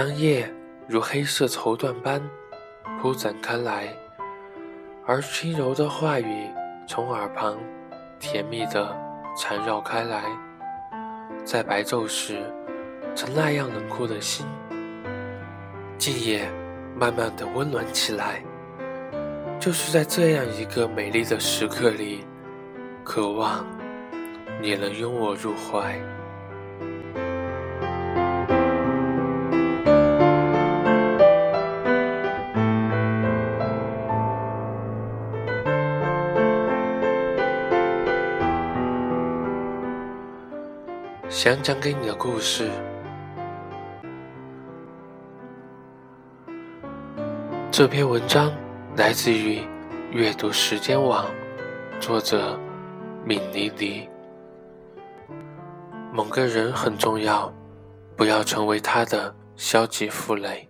当夜如黑色绸缎般铺展开来，而轻柔的话语从耳旁甜蜜地缠绕开来，在白昼时，曾那样冷酷的心，今夜慢慢地温暖起来。就是在这样一个美丽的时刻里，渴望你能拥我入怀。想讲给你的故事，这篇文章。来自于阅读时间网，作者敏妮妮。某个人很重要，不要成为他的消极负累。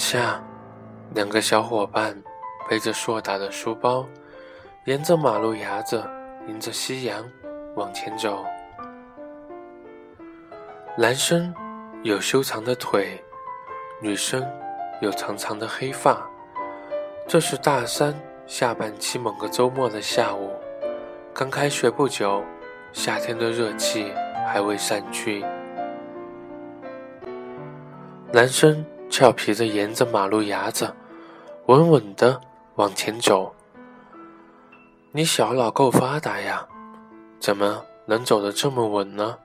下，两个小伙伴背着硕大的书包，沿着马路牙子，迎着夕阳往前走。男生有修长的腿，女生有长长的黑发。这是大三下半期某个周末的下午，刚开学不久，夏天的热气还未散去。男生。俏皮的沿着马路牙子，稳稳的往前走。你小脑够发达呀，怎么能走得这么稳呢？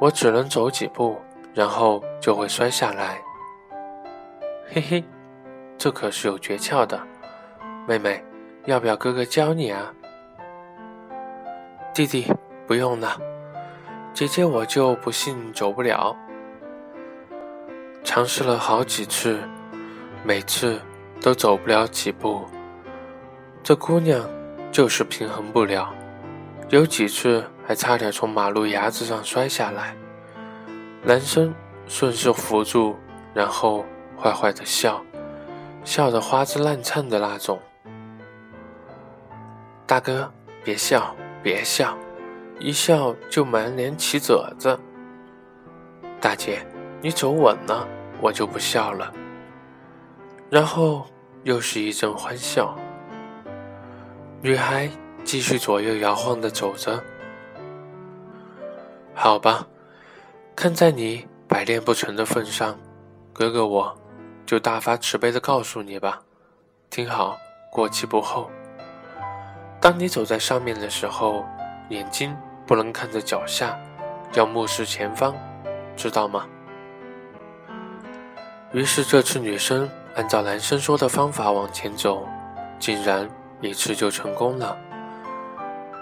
我只能走几步，然后就会摔下来。嘿嘿，这可是有诀窍的，妹妹，要不要哥哥教你啊？弟弟，不用了，姐姐我就不信走不了。尝试了好几次，每次都走不了几步。这姑娘就是平衡不了，有几次还差点从马路牙子上摔下来。男生顺势扶住，然后坏坏的笑，笑得花枝乱颤的那种。大哥，别笑，别笑，一笑就满脸起褶子。大姐。你走稳了，我就不笑了。然后又是一阵欢笑。女孩继续左右摇晃的走着。好吧，看在你百炼不成的份上，哥哥我就大发慈悲的告诉你吧，听好，过期不候。当你走在上面的时候，眼睛不能看着脚下，要目视前方，知道吗？于是这次女生按照男生说的方法往前走，竟然一次就成功了。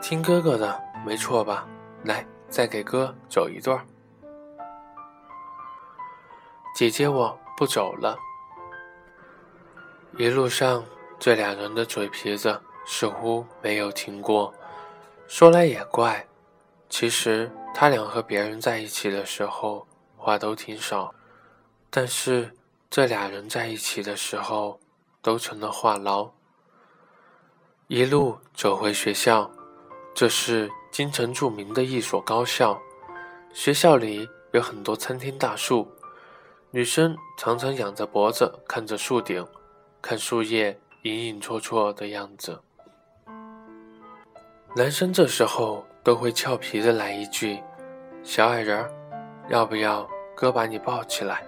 听哥哥的，没错吧？来，再给哥走一段。姐姐，我不走了。一路上，这俩人的嘴皮子似乎没有停过。说来也怪，其实他俩和别人在一起的时候话都挺少，但是。这俩人在一起的时候，都成了话痨。一路走回学校，这是京城著名的一所高校。学校里有很多参天大树，女生常常仰着脖子看着树顶，看树叶影影绰绰的样子。男生这时候都会俏皮的来一句：“小矮人，要不要哥把你抱起来？”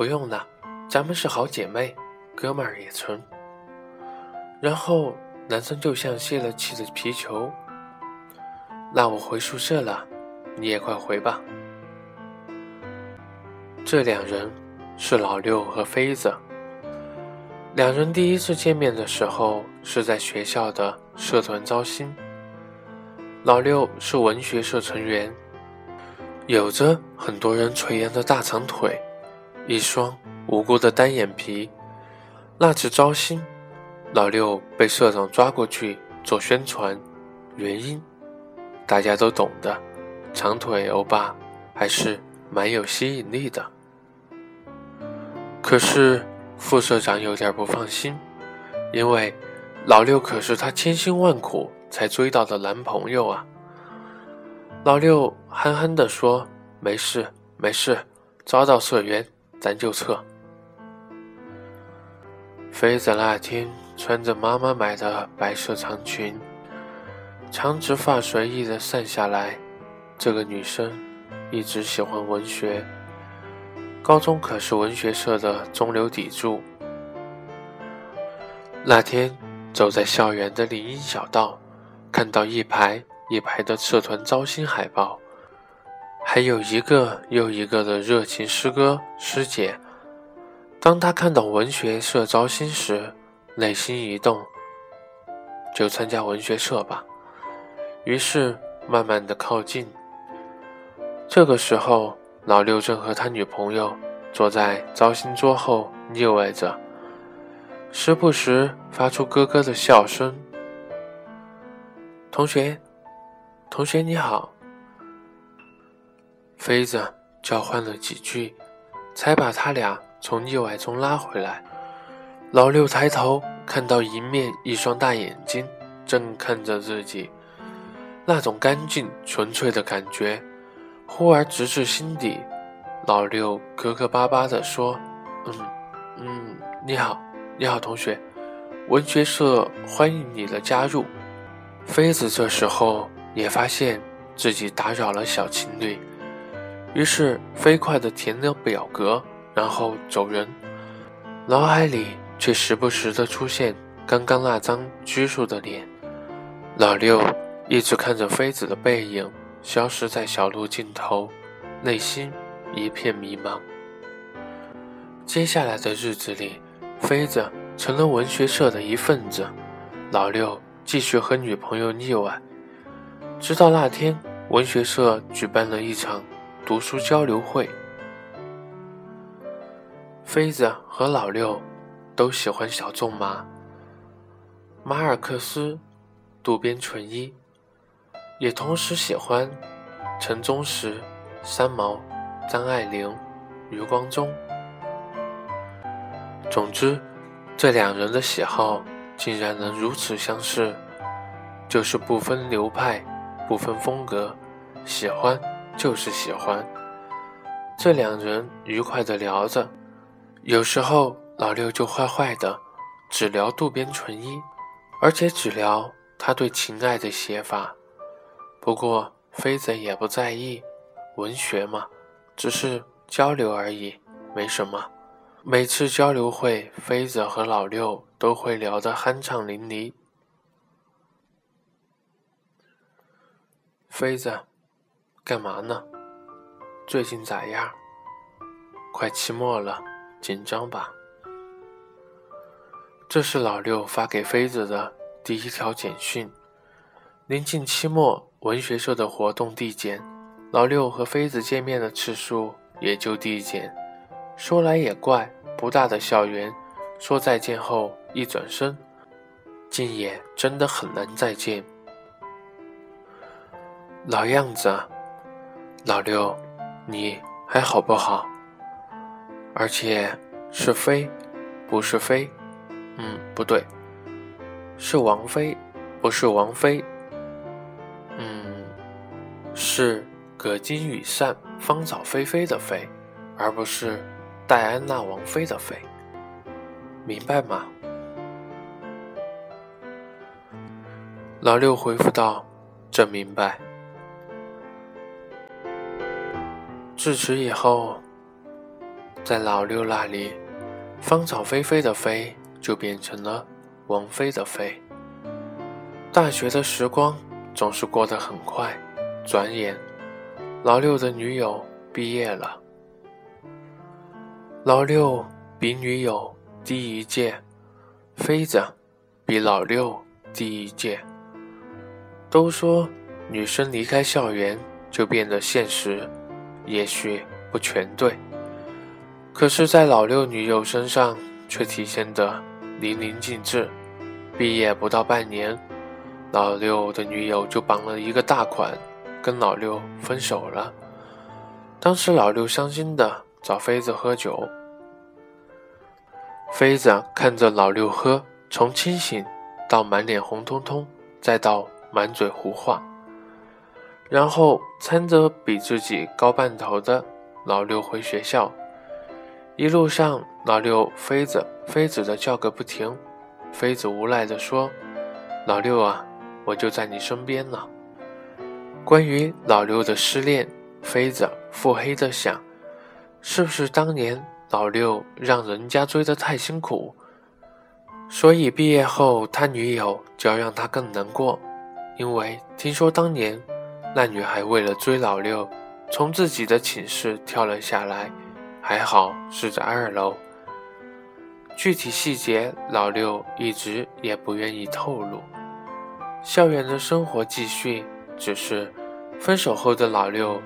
不用了，咱们是好姐妹，哥们儿也成。然后男生就像泄了气的皮球。那我回宿舍了，你也快回吧。这两人是老六和飞子。两人第一次见面的时候是在学校的社团招新。老六是文学社成员，有着很多人垂涎的大长腿。一双无辜的单眼皮。那次招新，老六被社长抓过去做宣传，原因大家都懂的，长腿欧巴还是蛮有吸引力的。可是副社长有点不放心，因为老六可是他千辛万苦才追到的男朋友啊。老六憨憨地说：“没事，没事，抓到社员咱就撤。”妃子那天穿着妈妈买的白色长裙，长直发随意的散下来。这个女生一直喜欢文学，高中可是文学社的中流砥柱。那天走在校园的林荫小道，看到一排。一排的社团招新海报，还有一个又一个的热情师哥师姐。当他看到文学社招新时，内心一动，就参加文学社吧。于是慢慢的靠近。这个时候，老六正和他女朋友坐在招新桌后腻歪着，时不时发出咯咯的笑声。同学。同学你好，妃子交换了几句，才把他俩从意外中拉回来。老六抬头看到迎面一双大眼睛正看着自己，那种干净纯粹的感觉，忽而直至心底。老六磕磕巴巴地说：“嗯嗯，你好，你好，同学，文学社欢迎你的加入。”妃子这时候。也发现自己打扰了小情侣，于是飞快地填了表格，然后走人。脑海里却时不时地出现刚刚那张拘束的脸。老六一直看着妃子的背影消失在小路尽头，内心一片迷茫。接下来的日子里，妃子成了文学社的一份子，老六继续和女朋友腻歪。直到那天，文学社举办了一场读书交流会。妃子和老六都喜欢小仲马、马尔克斯、渡边淳一，也同时喜欢陈忠实、三毛、张爱玲、余光中。总之，这两人的喜好竟然能如此相似，就是不分流派。不分风格，喜欢就是喜欢。这两人愉快地聊着，有时候老六就坏坏的，只聊渡边淳一，而且只聊他对情爱的写法。不过飞子也不在意，文学嘛，只是交流而已，没什么。每次交流会，飞子和老六都会聊得酣畅淋漓。飞子，干嘛呢？最近咋样？快期末了，紧张吧？这是老六发给妃子的第一条简讯。临近期末，文学社的活动递减，老六和妃子见面的次数也就递减。说来也怪，不大的校园，说再见后一转身，竟也真的很难再见。老样子啊，老六，你还好不好？而且是妃，不是妃。嗯，不对，是王妃，不是王妃。嗯，是葛巾羽扇、芳草霏霏的霏，而不是戴安娜王妃的妃。明白吗？老六回复道：“真明白。”自此以后，在老六那里，“芳草霏霏”的“霏”就变成了王菲的“菲”。大学的时光总是过得很快，转眼，老六的女友毕业了。老六比女友低一届，妃子比老六低一届。都说女生离开校园就变得现实。也许不全对，可是，在老六女友身上却体现得淋漓尽致。毕业不到半年，老六的女友就绑了一个大款，跟老六分手了。当时老六伤心的找妃子喝酒，妃子看着老六喝，从清醒到满脸红彤彤，再到满嘴胡话，然后搀着比自己高半头的老六回学校。一路上，老六飞子飞子的叫个不停，妃子无奈的说：“老六啊。”我就在你身边呢。关于老六的失恋，妃子腹黑的想：是不是当年老六让人家追得太辛苦，所以毕业后他女友就要让他更难过？因为听说当年那女孩为了追老六，从自己的寝室跳了下来，还好是在二楼。具体细节，老六一直也不愿意透露。校园的生活继续，只是分手后的老六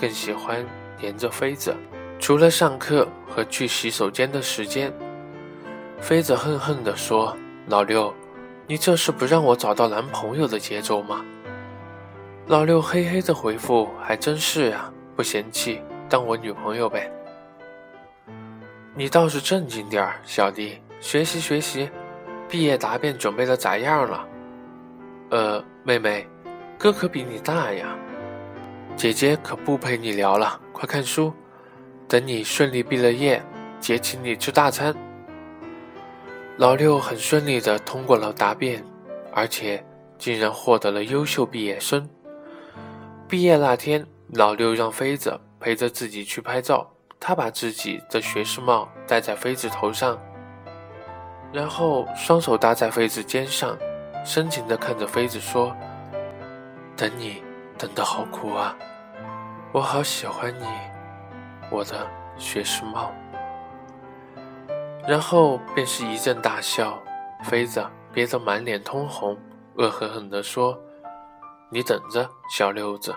更喜欢黏着妃子。除了上课和去洗手间的时间，妃子恨恨地说：“老六，你这是不让我找到男朋友的节奏吗？”老六嘿嘿的回复：“还真是啊，不嫌弃当我女朋友呗。”你倒是正经点儿，小弟，学习学习，毕业答辩准备的咋样了？呃，妹妹，哥可比你大呀，姐姐可不陪你聊了，快看书，等你顺利毕了业，姐请你吃大餐。老六很顺利的通过了答辩，而且竟然获得了优秀毕业生。毕业那天，老六让妃子陪着自己去拍照，他把自己的学士帽戴在妃子头上，然后双手搭在妃子肩上。深情地看着妃子说：“等你等得好苦啊，我好喜欢你，我的学士帽。”然后便是一阵大笑，妃子憋得满脸通红，恶狠狠地说：“你等着，小六子，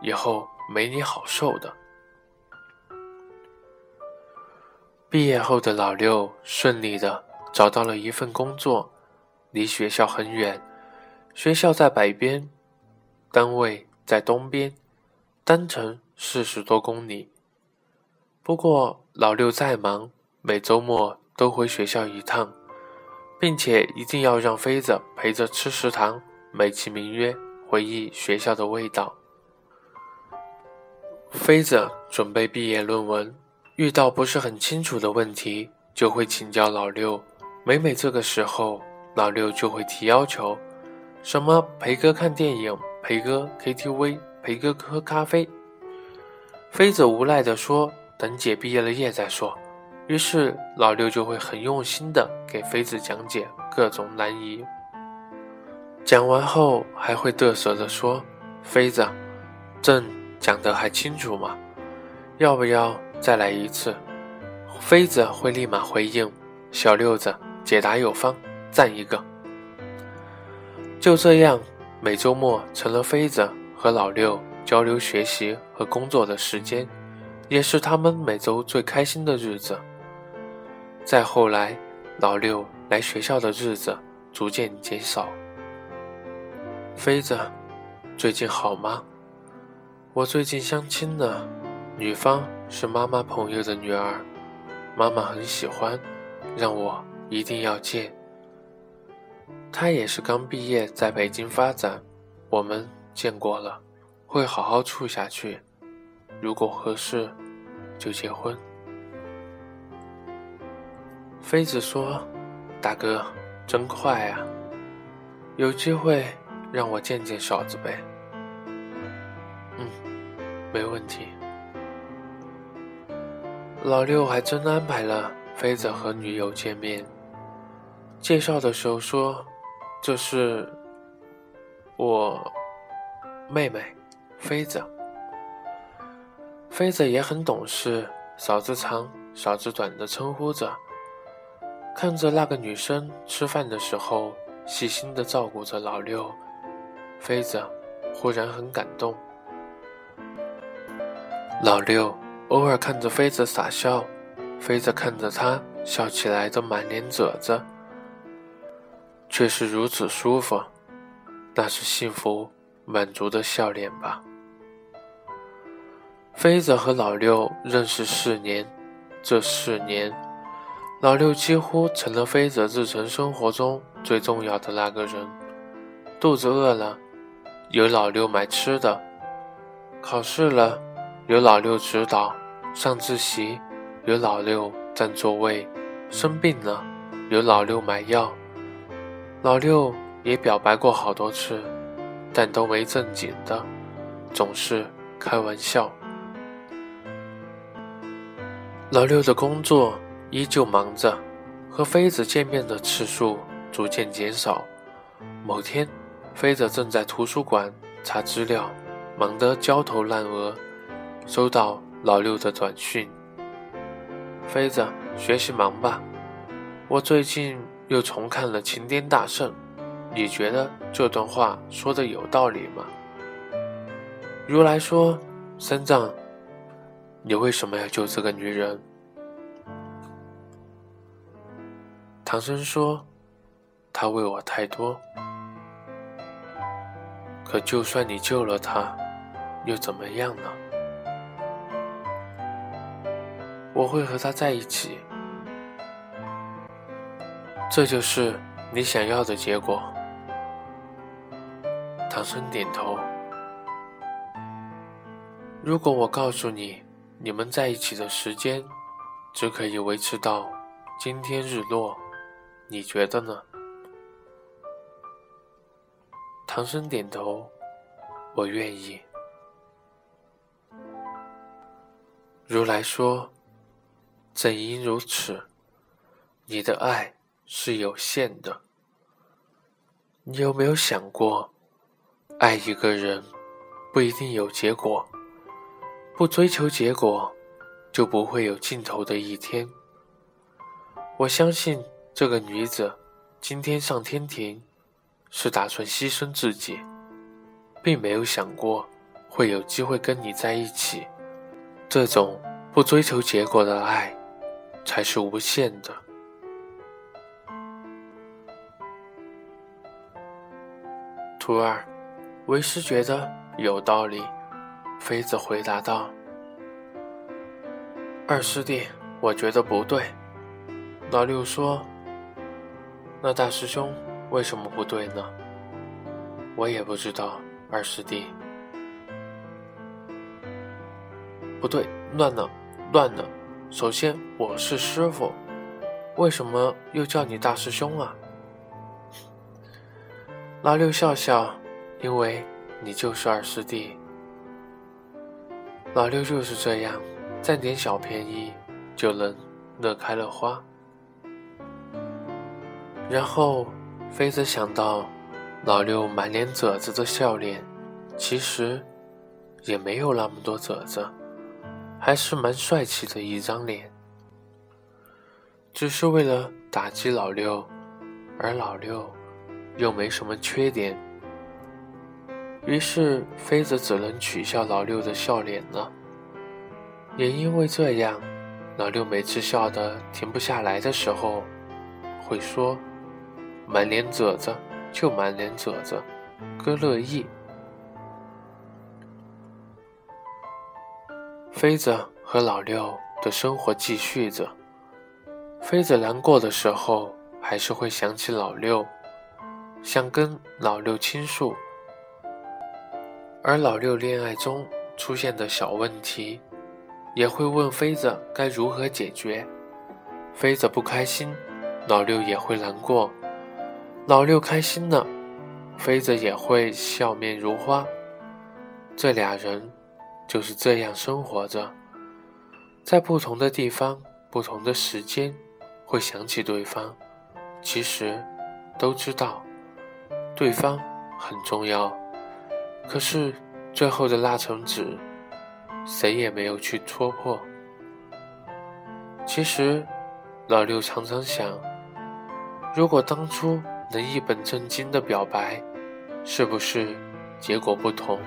以后没你好受的。”毕业后的老六顺利的找到了一份工作。离学校很远，学校在北边，单位在东边，单程四十多公里。不过老六再忙，每周末都回学校一趟，并且一定要让妃子陪着吃食堂，美其名曰回忆学校的味道。妃子准备毕业论文，遇到不是很清楚的问题，就会请教老六。每每这个时候。老六就会提要求，什么陪哥看电影，陪哥 KTV，陪哥喝咖啡。妃子无奈地说：“等姐毕业了业再说。”于是老六就会很用心地给妃子讲解各种难题。讲完后还会嘚瑟地说：“妃子，朕讲得还清楚吗？要不要再来一次？”妃子会立马回应：“小六子，解答有方。”赞一个。就这样，每周末成了妃子和老六交流学习和工作的时间，也是他们每周最开心的日子。再后来，老六来学校的日子逐渐减少。妃子，最近好吗？我最近相亲呢，女方是妈妈朋友的女儿，妈妈很喜欢，让我一定要见。她也是刚毕业，在北京发展，我们见过了，会好好处下去，如果合适，就结婚。妃子说：“大哥，真快啊，有机会让我见见嫂子呗。”嗯，没问题。老六还真安排了妃子和女友见面，介绍的时候说。这是我妹妹，妃子。妃子也很懂事，嫂子长嫂子短的称呼着。看着那个女生吃饭的时候细心的照顾着老六，妃子忽然很感动。老六偶尔看着妃子傻笑，妃子看着他笑起来都满脸褶子。却是如此舒服，那是幸福满足的笑脸吧。飞子和老六认识四年，这四年，老六几乎成了飞子日常生活中最重要的那个人。肚子饿了，有老六买吃的；考试了，有老六指导；上自习，有老六占座位；生病了，有老六买药。老六也表白过好多次，但都没正经的，总是开玩笑。老六的工作依旧忙着，和妃子见面的次数逐渐减少。某天，妃子正在图书馆查资料，忙得焦头烂额，收到老六的短讯：“妃子，学习忙吧，我最近又重看了《齐天大圣》，你觉得这段话说的有道理吗？”如来说：“三藏。”你为什么要救这个女人？唐僧说：“她为我太多。可就算你救了他，又怎么样呢？我会和他在一起。这就是你想要的结果。”唐僧点头。如果我告诉你，你们在一起的时间，只可以维持到今天日落，你觉得呢？唐僧点头，我愿意。如来说：“正因如此，你的爱是有限的。你有没有想过，爱一个人不一定有结果？”不追求结果，就不会有尽头的一天。我相信这个女子今天上天庭，是打算牺牲自己，并没有想过会有机会跟你在一起。这种不追求结果的爱，才是无限的。徒儿，为师觉得有道理。妃子回答道：“二师弟，我觉得不对。”老六说：“那大师兄为什么不对呢？”我也不知道，二师弟。不对，乱了，乱了。首先，我是师傅，为什么又叫你大师兄啊？老六笑笑，因为你就是二师弟。老六就是这样，占点小便宜就能乐开了花。然后，妃子想到老六满脸褶子的笑脸，其实也没有那么多褶子，还是蛮帅气的一张脸。只是为了打击老六，而老六又没什么缺点。于是，妃子只能取笑老六的笑脸了。也因为这样，老六每次笑得停不下来的时候，会说：“满脸褶子就满脸褶子，哥乐意。”妃子和老六的生活继续着。妃子难过的时候，还是会想起老六，想跟老六倾诉。而老六恋爱中出现的小问题，也会问妃子该如何解决。妃子不开心，老六也会难过；老六开心了，妃子也会笑面如花。这俩人就是这样生活着，在不同的地方、不同的时间，会想起对方。其实都知道对方很重要。可是，最后的那层纸，谁也没有去戳破。其实，老六常常想，如果当初能一本正经的表白，是不是结果不同？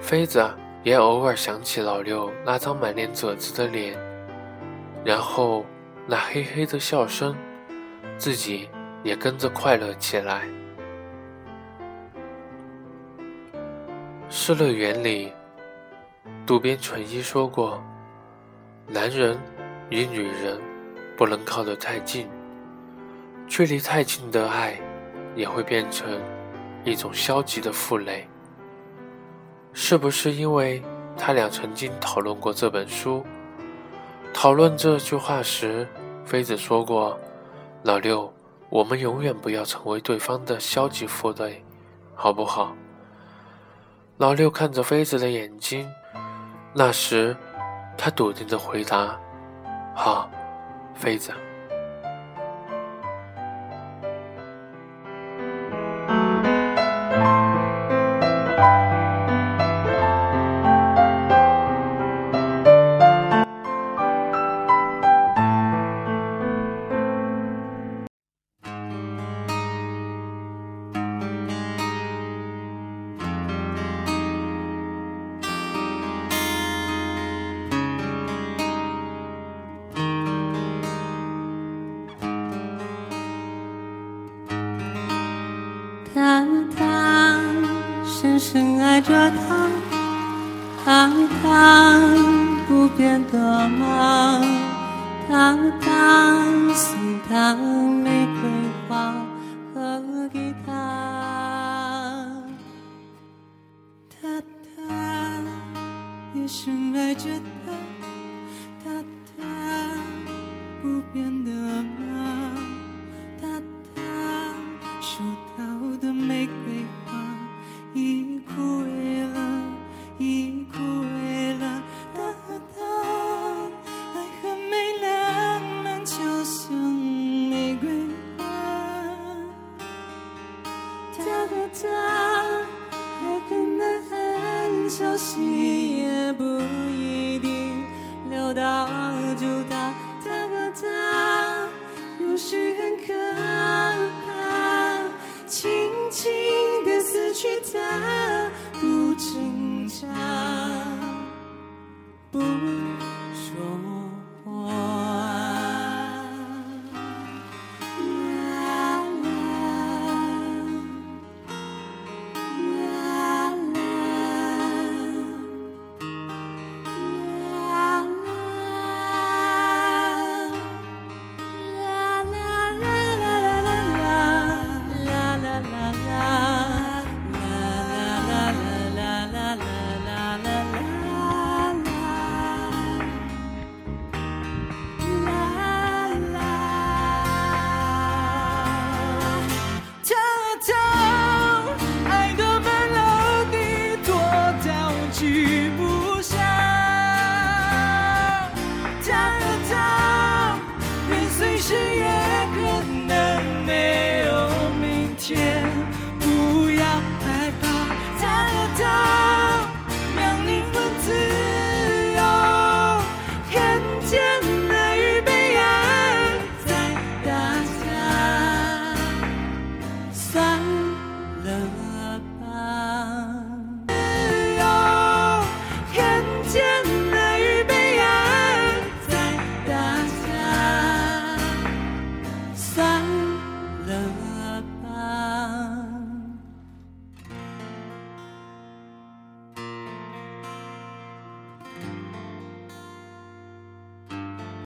妃子也偶尔想起老六那张满脸褶子的脸，然后那嘿嘿的笑声，自己也跟着快乐起来。失乐园》里，渡边淳一说过：“男人与女人不能靠得太近，距离太近的爱也会变成一种消极的负累。”是不是因为他俩曾经讨论过这本书？讨论这句话时，妃子说过：“老六，我们永远不要成为对方的消极负累，好不好？”老六看着妃子的眼睛，那时，他笃定的回答：“好，妃子。”变得麻哒哒